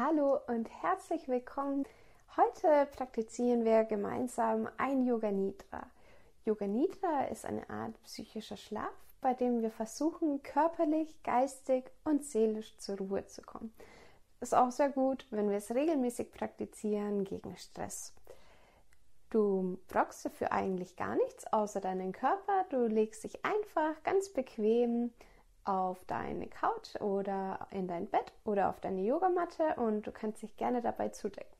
Hallo und herzlich willkommen. Heute praktizieren wir gemeinsam ein Yoga Nidra. Yoga Nidra ist eine Art psychischer Schlaf, bei dem wir versuchen, körperlich, geistig und seelisch zur Ruhe zu kommen. Ist auch sehr gut, wenn wir es regelmäßig praktizieren gegen Stress. Du brauchst dafür eigentlich gar nichts außer deinen Körper. Du legst dich einfach ganz bequem auf deine Couch oder in dein Bett oder auf deine Yogamatte und du kannst dich gerne dabei zudecken.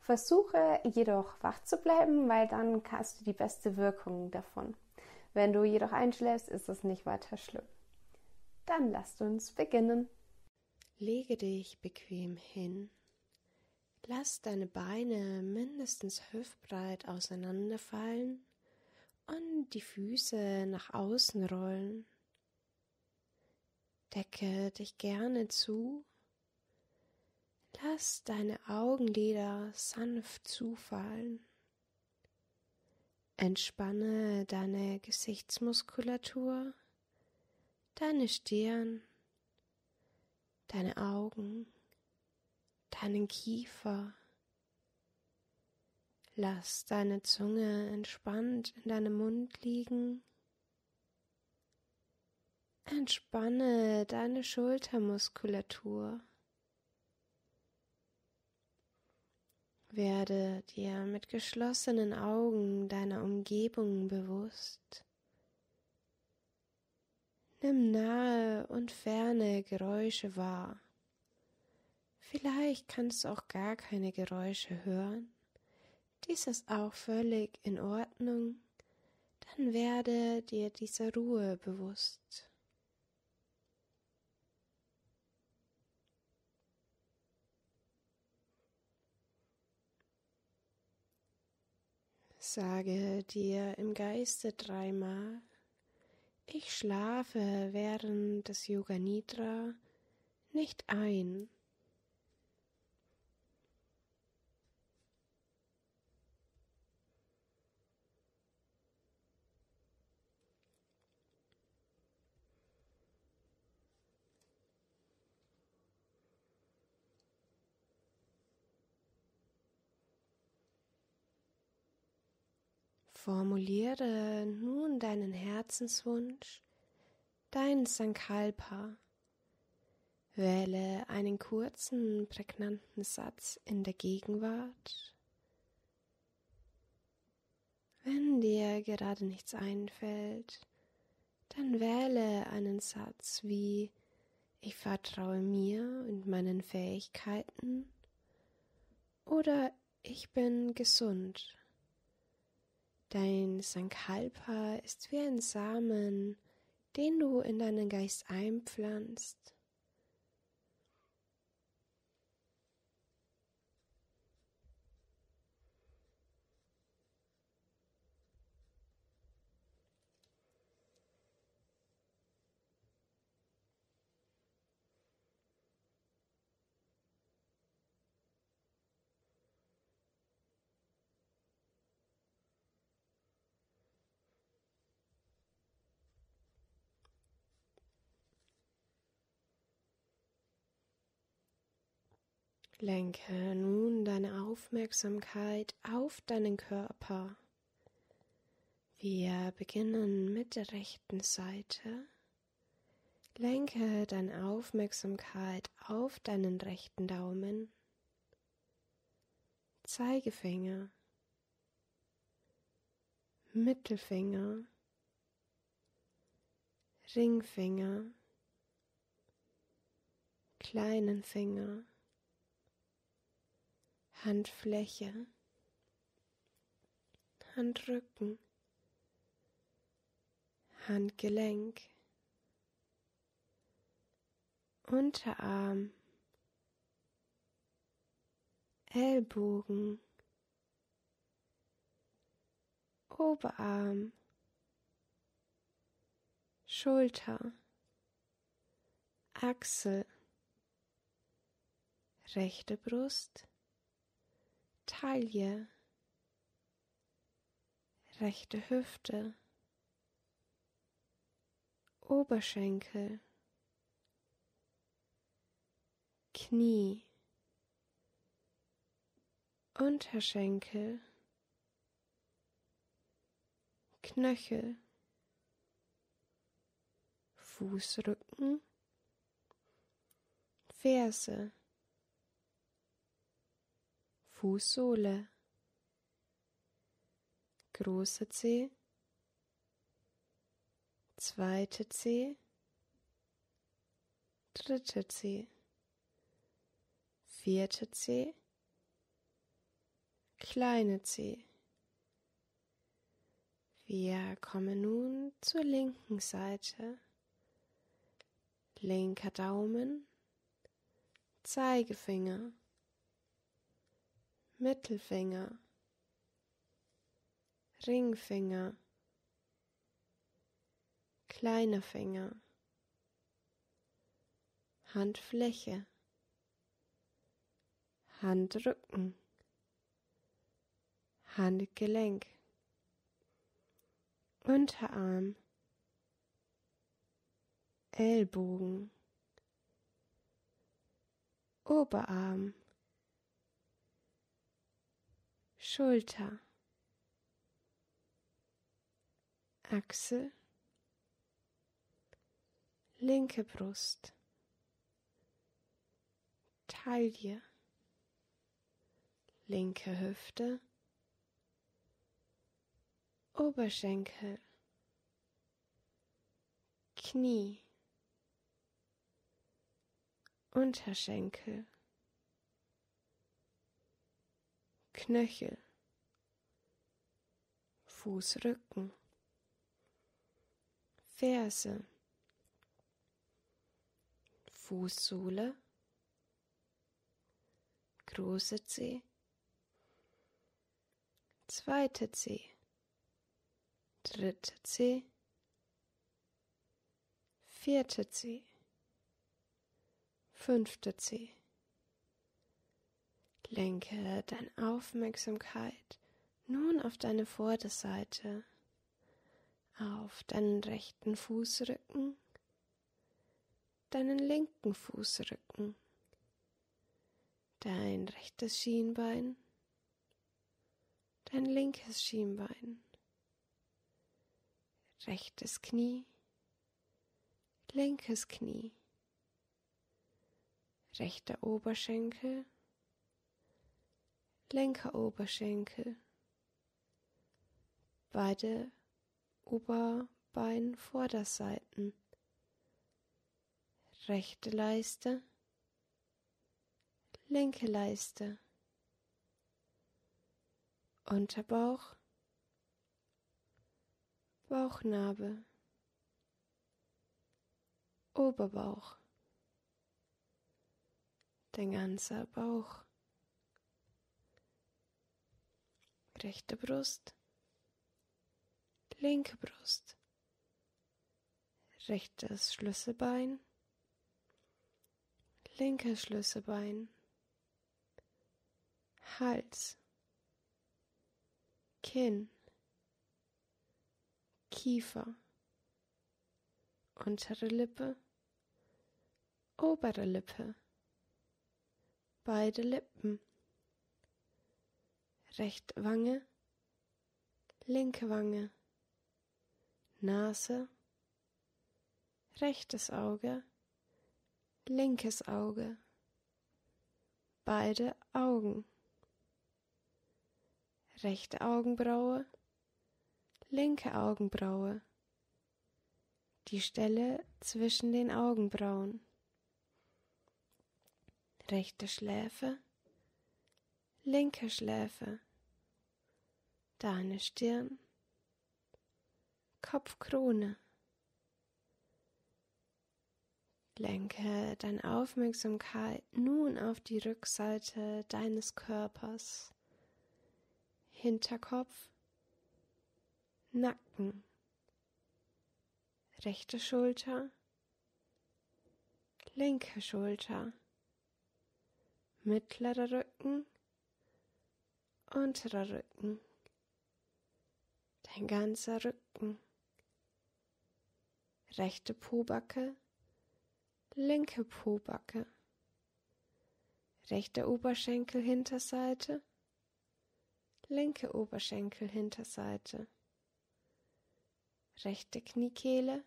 Versuche jedoch wach zu bleiben, weil dann hast du die beste Wirkung davon. Wenn du jedoch einschläfst, ist es nicht weiter schlimm. Dann lasst uns beginnen. Lege dich bequem hin. Lass deine Beine mindestens hüftbreit auseinanderfallen und die Füße nach außen rollen. Decke dich gerne zu. Lass deine Augenlider sanft zufallen. Entspanne deine Gesichtsmuskulatur, deine Stirn, deine Augen, deinen Kiefer. Lass deine Zunge entspannt in deinem Mund liegen Entspanne deine Schultermuskulatur. Werde dir mit geschlossenen Augen deiner Umgebung bewusst. Nimm nahe und ferne Geräusche wahr. Vielleicht kannst du auch gar keine Geräusche hören. Dies ist auch völlig in Ordnung. Dann werde dir dieser Ruhe bewusst. Sage dir im Geiste dreimal, ich schlafe während des Yoga Nidra nicht ein. Formuliere nun deinen Herzenswunsch, dein Sankalpa. Wähle einen kurzen, prägnanten Satz in der Gegenwart. Wenn dir gerade nichts einfällt, dann wähle einen Satz wie Ich vertraue mir und meinen Fähigkeiten oder Ich bin gesund. Dein Sankalpa ist wie ein Samen, den du in deinen Geist einpflanzt. Lenke nun deine Aufmerksamkeit auf deinen Körper. Wir beginnen mit der rechten Seite. Lenke deine Aufmerksamkeit auf deinen rechten Daumen, Zeigefinger, Mittelfinger, Ringfinger, kleinen Finger, Handfläche, Handrücken, Handgelenk, Unterarm, Ellbogen, Oberarm, Schulter, Achsel, rechte Brust, Taille, rechte Hüfte, Oberschenkel, Knie, Unterschenkel, Knöchel, Fußrücken, Ferse, Fußsohle, große Zeh, zweite Zeh, dritte Zeh, vierte Zeh, kleine Zeh. Wir kommen nun zur linken Seite. Linker Daumen, Zeigefinger, Mittelfinger, Ringfinger, kleiner Finger, Handfläche, Handrücken, Handgelenk, Unterarm, Ellbogen, Oberarm, Schulter, Achsel, linke Brust, Taille, linke Hüfte, Oberschenkel, Knie, Unterschenkel, Knöchel, Fußrücken, Ferse, Fußsohle, große Zeh, zweite Zeh, dritte Zeh, vierte Zeh, fünfte Zeh. Lenke deine Aufmerksamkeit nun auf deine Vorderseite, auf deinen rechten Fußrücken, deinen linken Fußrücken, dein rechtes Schienbein, dein linkes Schienbein, rechtes Knie, linkes Knie, rechter Oberschenkel, linker Oberschenkel, beide Oberbeinvorderseiten, rechte Leiste, linke Leiste, Unterbauch, Bauchnabel, Oberbauch, dein ganzer Bauch, rechte Brust, linke Brust, rechtes Schlüsselbein, linkes Schlüsselbein, Hals, Kinn, Kiefer, untere Lippe, obere Lippe, beide Lippen, rechte Wange, linke Wange, Nase, rechtes Auge, linkes Auge, beide Augen, rechte Augenbraue, linke Augenbraue, die Stelle zwischen den Augenbrauen, rechte Schläfe, linke Schläfe, deine Stirn, Kopfkrone. Lenke deine Aufmerksamkeit nun auf die Rückseite deines Körpers, Hinterkopf, Nacken, rechte Schulter, linke Schulter, mittlerer Rücken, unterer Rücken, dein ganzer Rücken rechte Pobacke, linke Pobacke, rechte Oberschenkel Hinterseite, linke Oberschenkelhinterseite, rechte Kniekehle,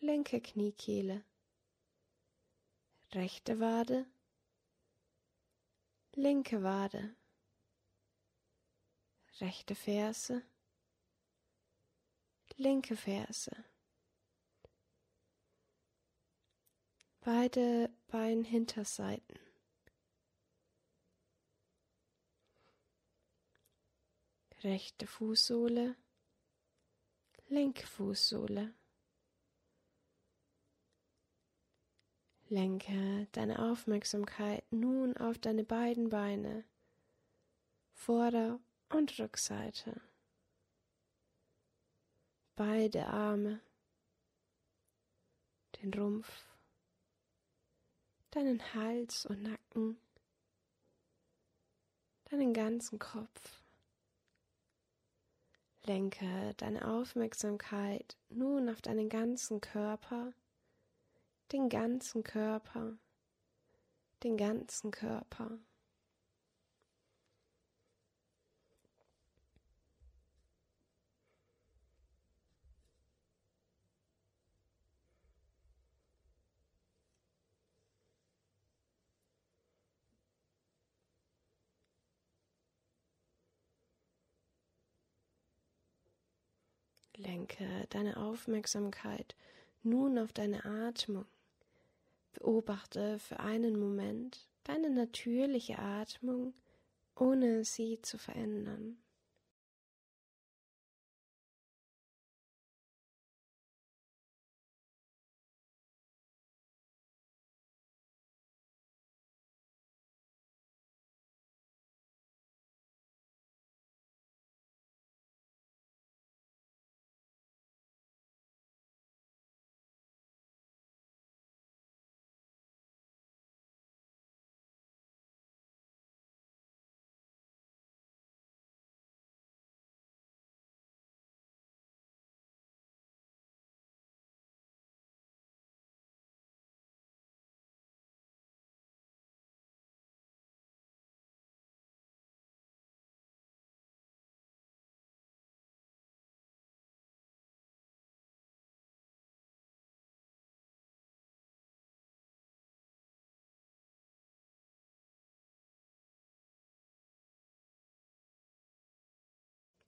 linke Kniekehle, rechte Wade, linke Wade, rechte Ferse, linke Ferse, beide Beinhinterseiten, rechte Fußsohle, linke Fußsohle. Lenke deine Aufmerksamkeit nun auf deine beiden Beine, Vorder- und Rückseite, beide Arme, den Rumpf, deinen Hals und Nacken, deinen ganzen Kopf. Lenke deine Aufmerksamkeit nun auf deinen ganzen Körper, den ganzen Körper, den ganzen Körper. Lenke deine Aufmerksamkeit nun auf deine Atmung. Beobachte für einen Moment deine natürliche Atmung, ohne sie zu verändern.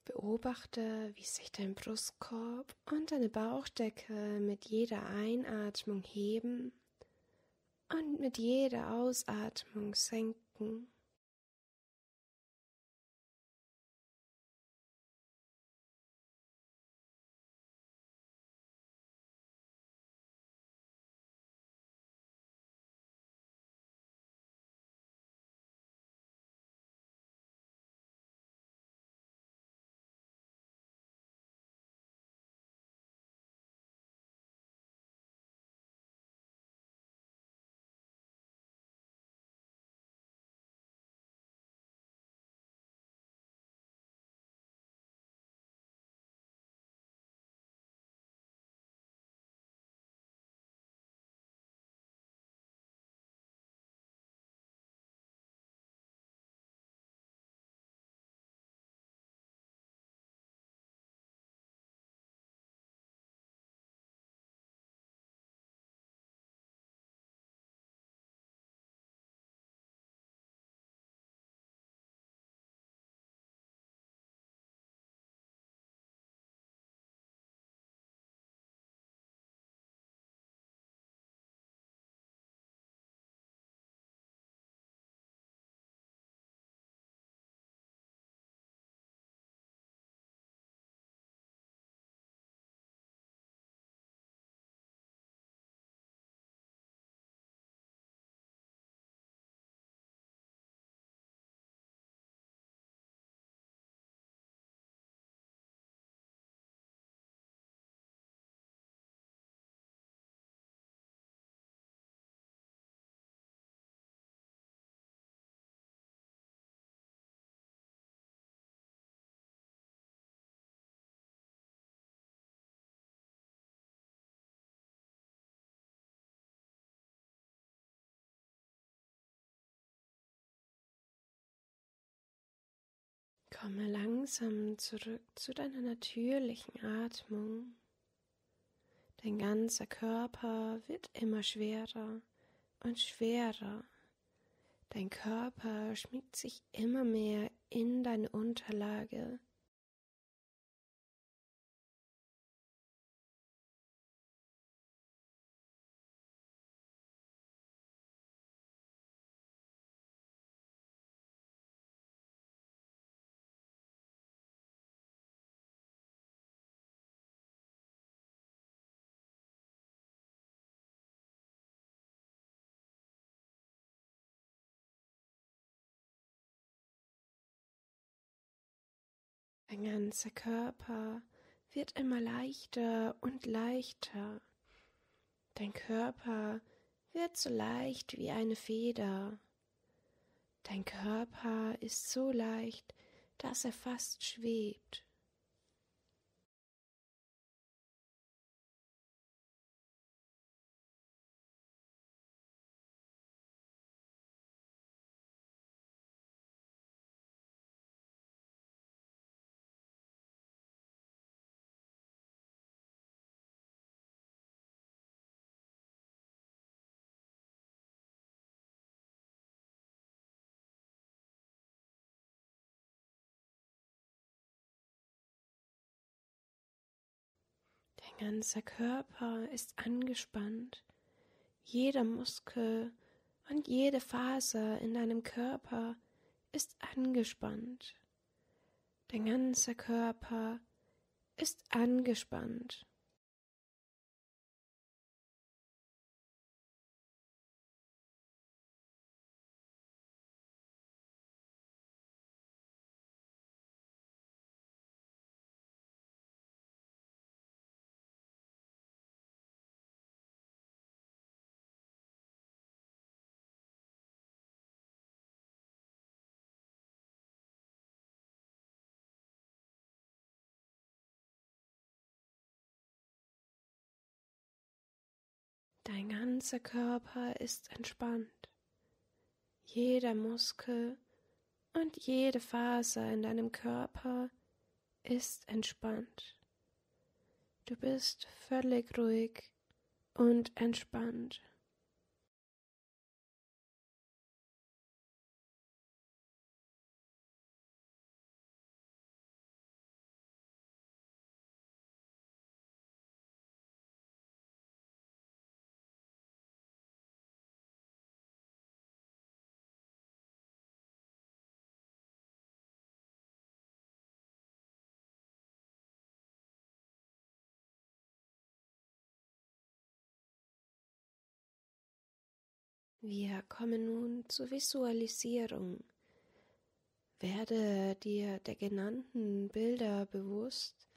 Beobachte, wie sich dein Brustkorb und deine Bauchdecke mit jeder Einatmung heben und mit jeder Ausatmung senken. Komme langsam zurück zu deiner natürlichen Atmung. Dein ganzer Körper wird immer schwerer und schwerer. Dein Körper schmiegt sich immer mehr in deine Unterlage. Dein ganzer Körper wird immer leichter und leichter. Dein Körper wird so leicht wie eine Feder. Dein Körper ist so leicht, dass er fast schwebt. Dein ganzer Körper ist angespannt. Jeder Muskel und jede Faser in deinem Körper ist angespannt. Dein ganzer Körper ist angespannt. Dein ganzer Körper ist entspannt. Jeder Muskel und jede Faser in deinem Körper ist entspannt. Du bist völlig ruhig und entspannt. Wir kommen nun zur Visualisierung. Werde dir der genannten Bilder bewusst.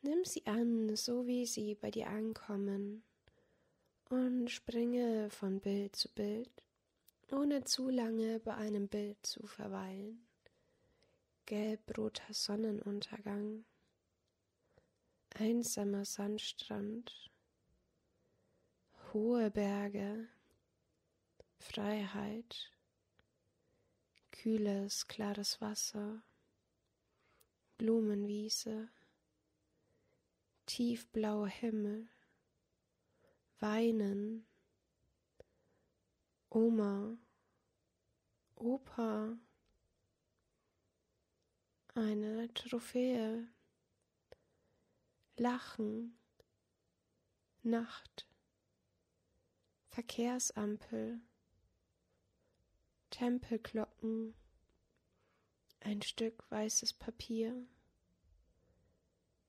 Nimm sie an, so wie sie bei dir ankommen, und springe von Bild zu Bild, ohne zu lange bei einem Bild zu verweilen. Gelbroter Sonnenuntergang, einsamer Sandstrand, hohe Berge, Freiheit, kühles, klares Wasser, Blumenwiese, tiefblauer Himmel, Weinen, Oma, Opa, eine Trophäe, Lachen, Nacht, Verkehrsampel, Tempelglocken, ein Stück weißes Papier,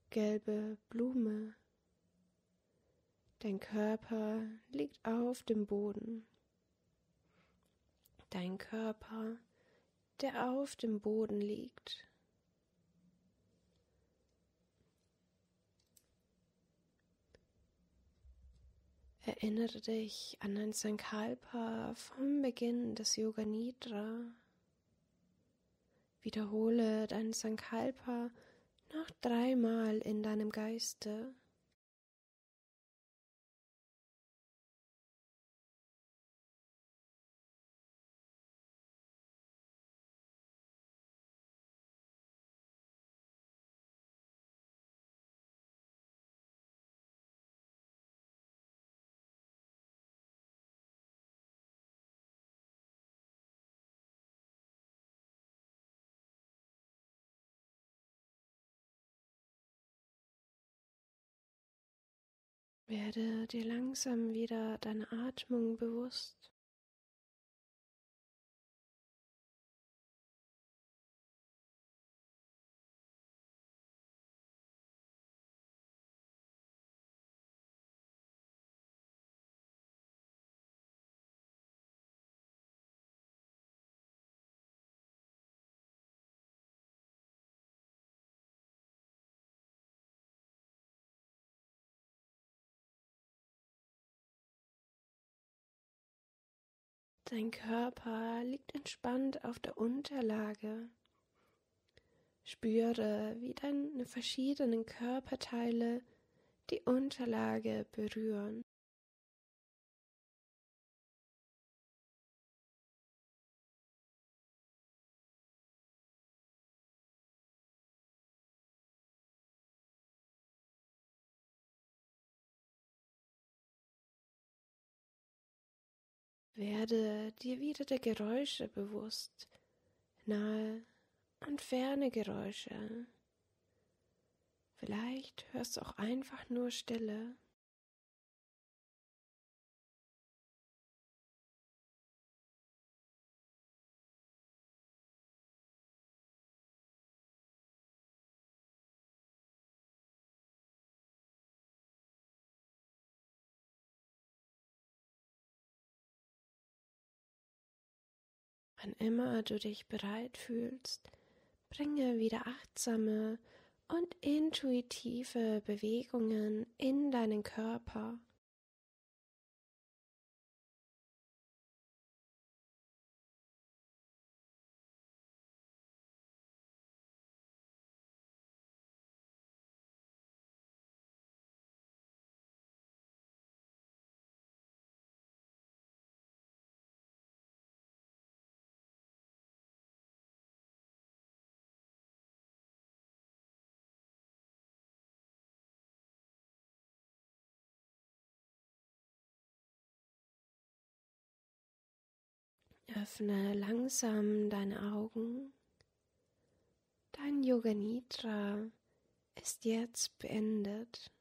gelbe Blume. Dein Körper liegt auf dem Boden. Dein Körper, der auf dem Boden liegt. Erinnere dich an ein Sankalpa vom Beginn des Yoga Nidra. Wiederhole dein Sankalpa noch dreimal in deinem Geiste. Werde dir langsam wieder deine Atmung bewusst. Dein Körper liegt entspannt auf der Unterlage. Spüre, wie deine verschiedenen Körperteile die Unterlage berühren. Werde dir wieder der Geräusche bewusst, nahe und ferne Geräusche. Vielleicht hörst du auch einfach nur Stille. Wann immer du dich bereit fühlst, bringe wieder achtsame und intuitive Bewegungen in deinen Körper. Öffne langsam deine Augen. Dein Yoga Nidra ist jetzt beendet.